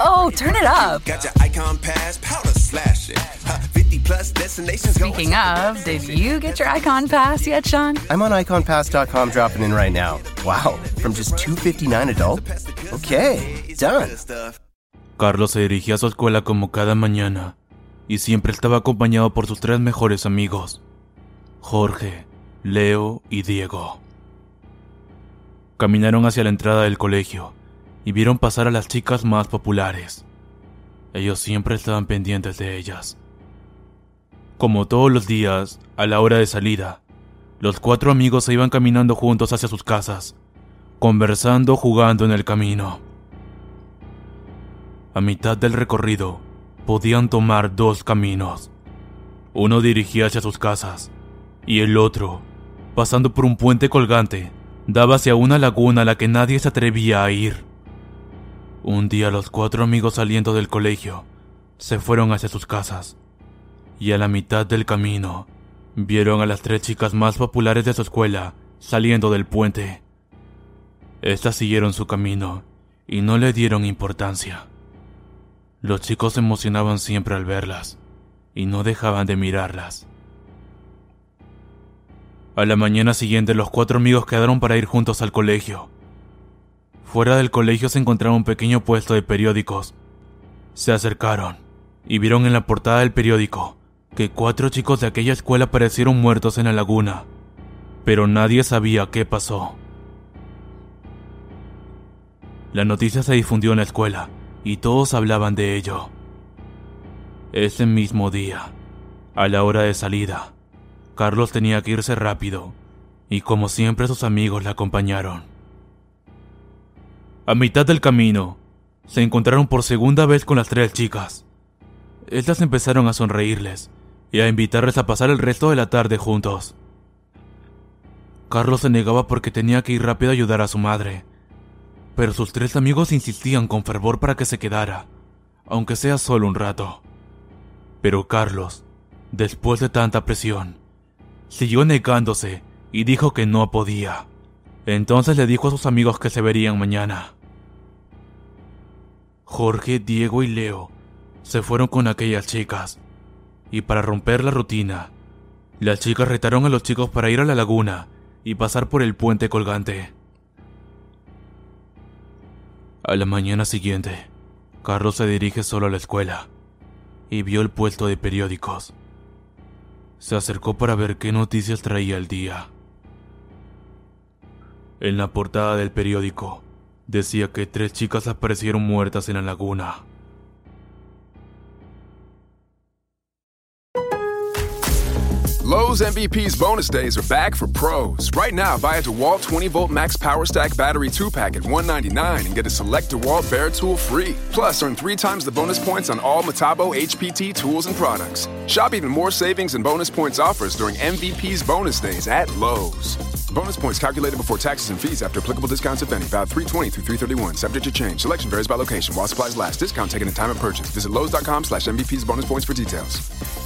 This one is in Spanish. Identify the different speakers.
Speaker 1: Oh, turn it up.
Speaker 2: Got your icon pass, powder slash it. 50 plus destinations
Speaker 1: Speaking of, did you get your icon pass yet, Sean?
Speaker 3: I'm on iconpass.com dropping in right now. Wow, from just 259 adult? Okay, done.
Speaker 4: Carlos se dirigía a su escuela como cada mañana y siempre estaba acompañado por sus tres mejores amigos, Jorge, Leo y Diego. Caminaron hacia la entrada del colegio y vieron pasar a las chicas más populares. Ellos siempre estaban pendientes de ellas. Como todos los días, a la hora de salida, los cuatro amigos se iban caminando juntos hacia sus casas, conversando, jugando en el camino. A mitad del recorrido, podían tomar dos caminos. Uno dirigía hacia sus casas y el otro, pasando por un puente colgante, daba hacia una laguna a la que nadie se atrevía a ir. Un día los cuatro amigos saliendo del colegio se fueron hacia sus casas y a la mitad del camino vieron a las tres chicas más populares de su escuela saliendo del puente. Estas siguieron su camino y no le dieron importancia. Los chicos se emocionaban siempre al verlas y no dejaban de mirarlas. A la mañana siguiente los cuatro amigos quedaron para ir juntos al colegio. Fuera del colegio se encontraba un pequeño puesto de periódicos. Se acercaron y vieron en la portada del periódico que cuatro chicos de aquella escuela aparecieron muertos en la laguna, pero nadie sabía qué pasó. La noticia se difundió en la escuela y todos hablaban de ello. Ese mismo día, a la hora de salida, Carlos tenía que irse rápido y como siempre sus amigos le acompañaron. A mitad del camino, se encontraron por segunda vez con las tres chicas. Estas empezaron a sonreírles y a invitarles a pasar el resto de la tarde juntos. Carlos se negaba porque tenía que ir rápido a ayudar a su madre, pero sus tres amigos insistían con fervor para que se quedara, aunque sea solo un rato. Pero Carlos, después de tanta presión, siguió negándose y dijo que no podía. Entonces le dijo a sus amigos que se verían mañana. Jorge, Diego y Leo se fueron con aquellas chicas, y para romper la rutina, las chicas retaron a los chicos para ir a la laguna y pasar por el puente colgante. A la mañana siguiente, Carlos se dirige solo a la escuela y vio el puesto de periódicos. Se acercó para ver qué noticias traía el día. En la portada del periódico decía que tres chicas aparecieron muertas en la laguna.
Speaker 5: Lowe's MVP's bonus days are back for pros. Right now, buy a DeWalt 20 volt max power stack battery 2 pack at 199 and get a select DeWalt Bear tool free. Plus, earn three times the bonus points on all Metabo HPT tools and products. Shop even more savings and bonus points offers during MVP's bonus days at Lowe's. Bonus points calculated before taxes and fees after applicable discounts, if any. Valid 320 through 331. Subject to change. Selection varies by location. While supplies last. Discount taken at time of purchase. Visit Lowe's.com slash MVP's bonus points for details.